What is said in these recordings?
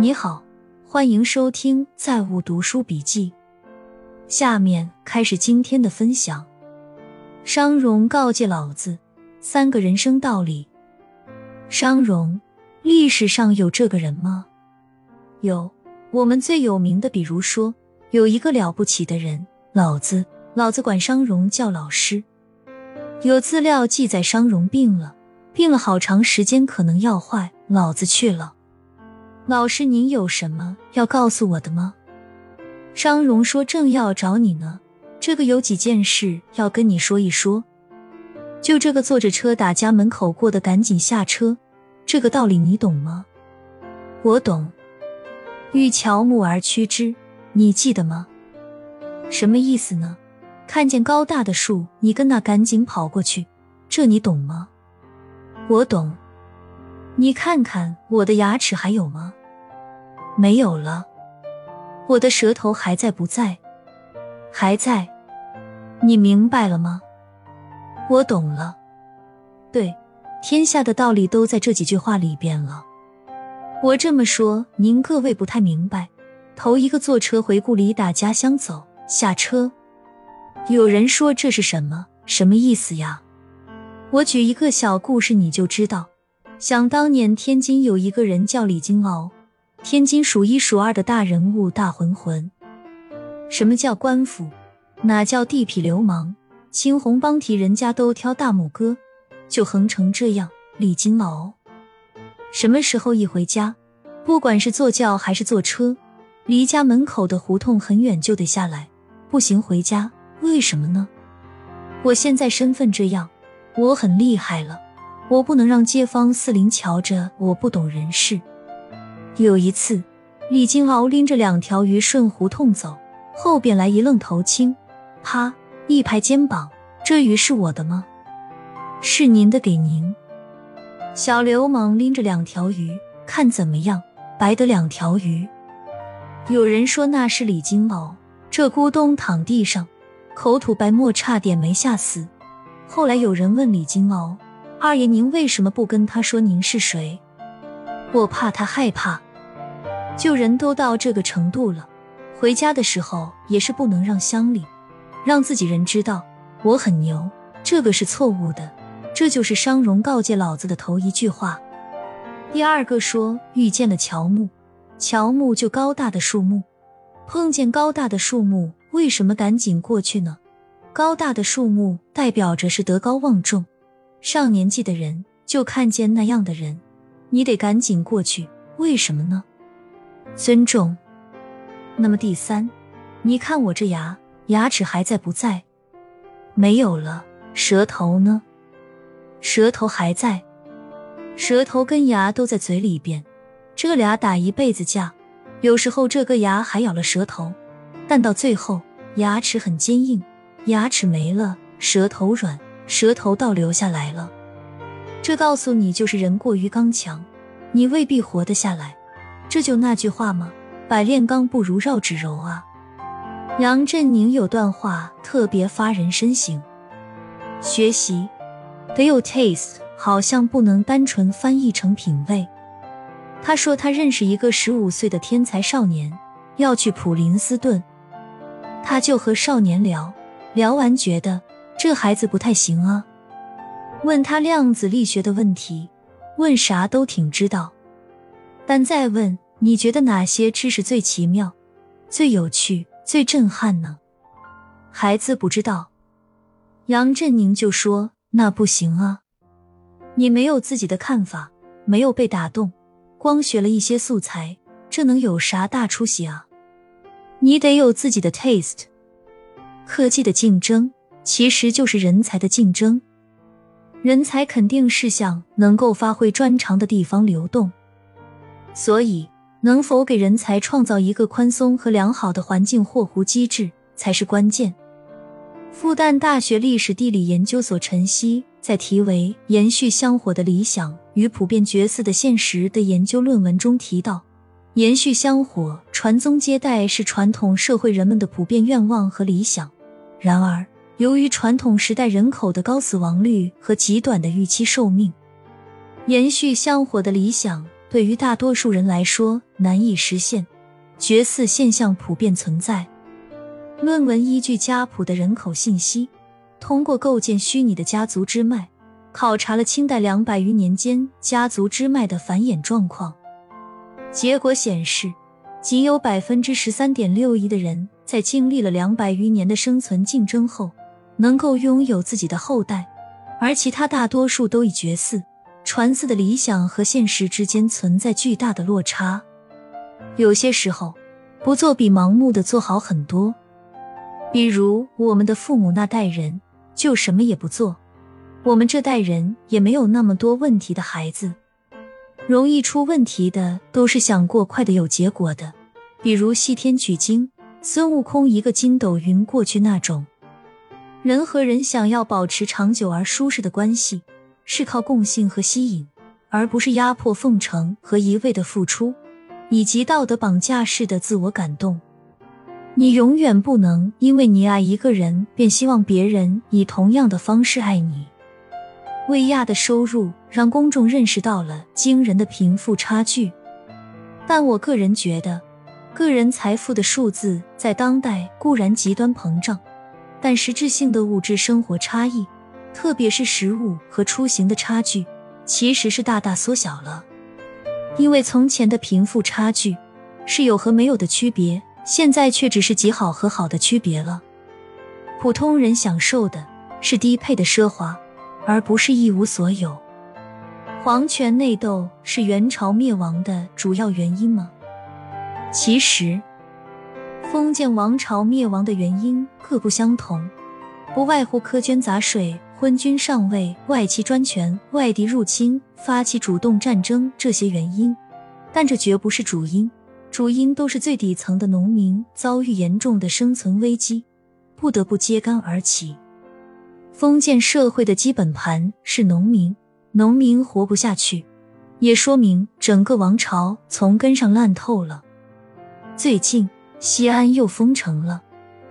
你好，欢迎收听《在物读书笔记》。下面开始今天的分享。商容告诫老子三个人生道理。商容，历史上有这个人吗？有，我们最有名的，比如说有一个了不起的人，老子。老子管商容叫老师。有资料记载，商容病了，病了好长时间，可能要坏。老子去了。老师，您有什么要告诉我的吗？商荣说：“正要找你呢，这个有几件事要跟你说一说。就这个坐着车打家门口过的，赶紧下车。这个道理你懂吗？我懂。欲乔木而趋之，你记得吗？什么意思呢？看见高大的树，你跟那赶紧跑过去，这你懂吗？我懂。”你看看我的牙齿还有吗？没有了。我的舌头还在不在？还在。你明白了吗？我懂了。对，天下的道理都在这几句话里边了。我这么说，您各位不太明白。头一个坐车回故里打家乡走，下车。有人说这是什么？什么意思呀？我举一个小故事，你就知道。想当年，天津有一个人叫李金鳌，天津数一数二的大人物、大混混。什么叫官府？哪叫地痞流氓？青红帮提人家都挑大拇哥，就横成这样。李金鳌什么时候一回家，不管是坐轿还是坐车，离家门口的胡同很远就得下来，步行回家。为什么呢？我现在身份这样，我很厉害了。我不能让街坊四邻瞧着我不懂人事。有一次，李金鳌拎着两条鱼顺胡同走，后边来一愣头青，啪一拍肩膀：“这鱼是我的吗？是您的，给您。”小流氓拎着两条鱼，看怎么样？白的两条鱼。有人说那是李金鳌，这咕咚躺地上，口吐白沫，差点没吓死。后来有人问李金鳌。二爷，您为什么不跟他说您是谁？我怕他害怕。就人都到这个程度了，回家的时候也是不能让乡里、让自己人知道我很牛，这个是错误的。这就是商容告诫老子的头一句话。第二个说遇见了乔木，乔木就高大的树木，碰见高大的树木，为什么赶紧过去呢？高大的树木代表着是德高望重。上年纪的人就看见那样的人，你得赶紧过去。为什么呢？尊重。那么第三，你看我这牙，牙齿还在不在？没有了。舌头呢？舌头还在。舌头跟牙都在嘴里边，这俩打一辈子架。有时候这个牙还咬了舌头，但到最后牙齿很坚硬，牙齿没了，舌头软。舌头倒流下来了，这告诉你就是人过于刚强，你未必活得下来。这就那句话吗？百炼钢不如绕指柔啊。杨振宁有段话特别发人深省：学习得有 taste，好像不能单纯翻译成品味。他说他认识一个十五岁的天才少年，要去普林斯顿，他就和少年聊聊完，觉得。这孩子不太行啊！问他量子力学的问题，问啥都挺知道，但再问你觉得哪些知识最奇妙、最有趣、最震撼呢？孩子不知道。杨振宁就说：“那不行啊，你没有自己的看法，没有被打动，光学了一些素材，这能有啥大出息啊？你得有自己的 taste。科技的竞争。”其实就是人才的竞争，人才肯定是向能够发挥专长的地方流动，所以能否给人才创造一个宽松和良好的环境或乎机制才是关键。复旦大学历史地理研究所陈曦在题为《延续香火的理想与普遍角色的现实》的研究论文中提到，延续香火、传宗接代是传统社会人们的普遍愿望和理想，然而。由于传统时代人口的高死亡率和极短的预期寿命，延续香火的理想对于大多数人来说难以实现，绝嗣现象普遍存在。论文依据家谱的人口信息，通过构建虚拟的家族支脉，考察了清代两百余年间家族支脉的繁衍状况。结果显示，仅有百分之十三点六一的人在经历了两百余年的生存竞争后，能够拥有自己的后代，而其他大多数都已绝嗣。传嗣的理想和现实之间存在巨大的落差，有些时候不做比盲目的做好很多。比如我们的父母那代人就什么也不做，我们这代人也没有那么多问题的孩子。容易出问题的都是想过快的有结果的，比如西天取经，孙悟空一个筋斗云过去那种。人和人想要保持长久而舒适的关系。是靠共性和吸引，而不是压迫、奉承和一味的付出，以及道德绑架式的自我感动。你永远不能因为你爱一个人，便希望别人以同样的方式爱你。薇娅的收入让公众认识到了惊人的贫富差距，但我个人觉得，个人财富的数字在当代固然极端膨胀，但实质性的物质生活差异。特别是食物和出行的差距，其实是大大缩小了。因为从前的贫富差距是有和没有的区别，现在却只是极好和好的区别了。普通人享受的是低配的奢华，而不是一无所有。皇权内斗是元朝灭亡的主要原因吗？其实，封建王朝灭亡的原因各不相同，不外乎苛捐杂税。昏君上位、外戚专权、外敌入侵、发起主动战争这些原因，但这绝不是主因。主因都是最底层的农民遭遇严重的生存危机，不得不揭竿而起。封建社会的基本盘是农民，农民活不下去，也说明整个王朝从根上烂透了。最近西安又封城了，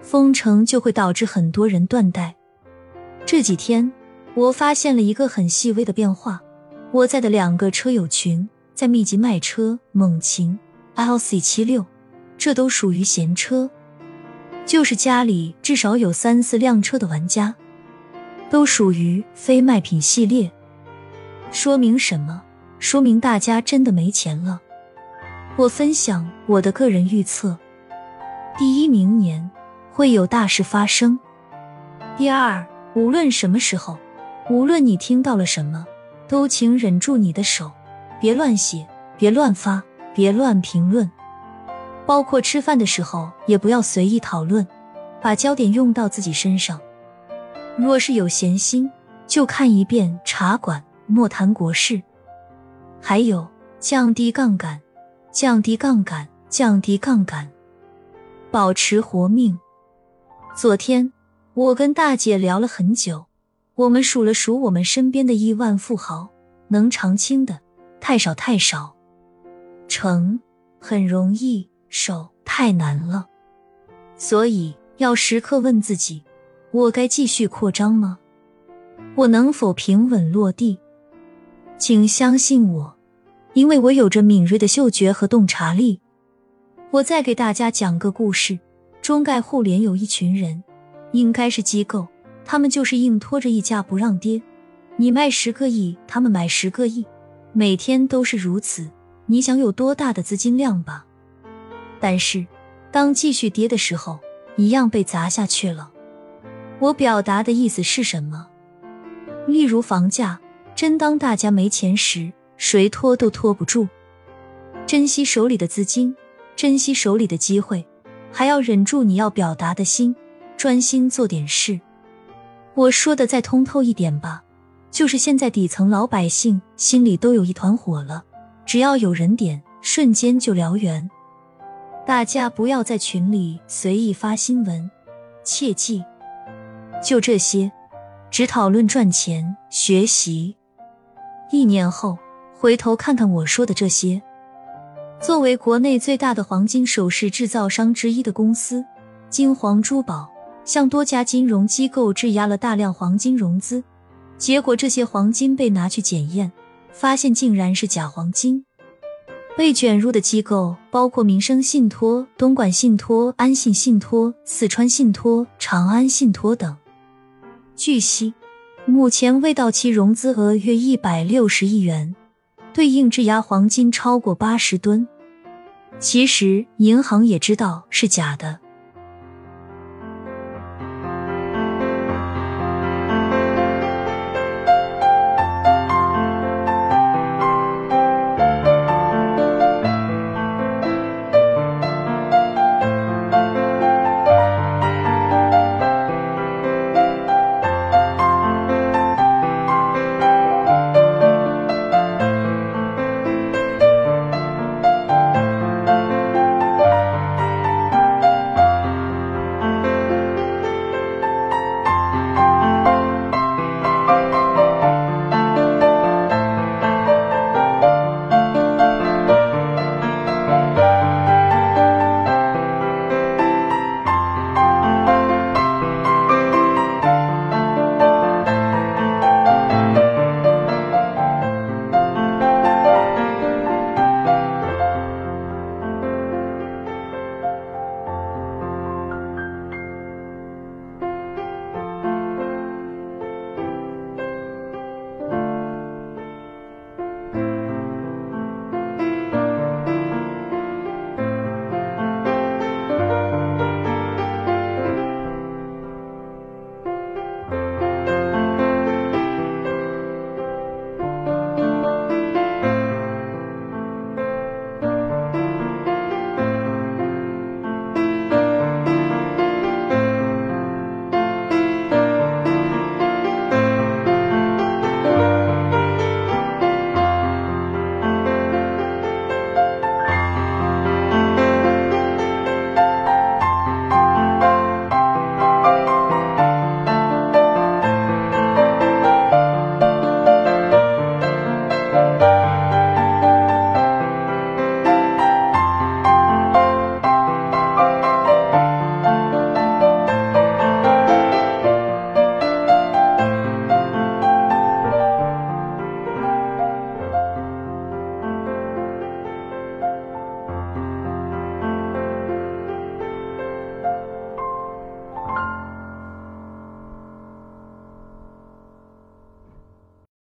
封城就会导致很多人断代。这几天，我发现了一个很细微的变化。我在的两个车友群在密集卖车，猛禽、LC 七六，这都属于闲车，就是家里至少有三四辆车的玩家，都属于非卖品系列。说明什么？说明大家真的没钱了。我分享我的个人预测：第一，明年会有大事发生；第二。无论什么时候，无论你听到了什么，都请忍住你的手，别乱写，别乱发，别乱评论。包括吃饭的时候，也不要随意讨论，把焦点用到自己身上。若是有闲心，就看一遍《茶馆》，莫谈国事。还有，降低杠杆，降低杠杆，降低杠杆，保持活命。昨天。我跟大姐聊了很久，我们数了数我们身边的亿万富豪，能长青的太少太少，成很容易，守太难了，所以要时刻问自己：我该继续扩张吗？我能否平稳落地？请相信我，因为我有着敏锐的嗅觉和洞察力。我再给大家讲个故事：中概互联有一群人。应该是机构，他们就是硬拖着溢价不让跌。你卖十个亿，他们买十个亿，每天都是如此。你想有多大的资金量吧？但是当继续跌的时候，一样被砸下去了。我表达的意思是什么？例如房价，真当大家没钱时，谁拖都拖不住。珍惜手里的资金，珍惜手里的机会，还要忍住你要表达的心。专心做点事。我说的再通透一点吧，就是现在底层老百姓心里都有一团火了，只要有人点，瞬间就燎原。大家不要在群里随意发新闻，切记。就这些，只讨论赚钱、学习。一年后回头看看我说的这些，作为国内最大的黄金首饰制造商之一的公司，金黄珠宝。向多家金融机构质押了大量黄金融资，结果这些黄金被拿去检验，发现竟然是假黄金。被卷入的机构包括民生信托、东莞信托、安信信托、四川信托、长安信托等。据悉，目前未到期融资额约一百六十亿元，对应质押黄金超过八十吨。其实银行也知道是假的，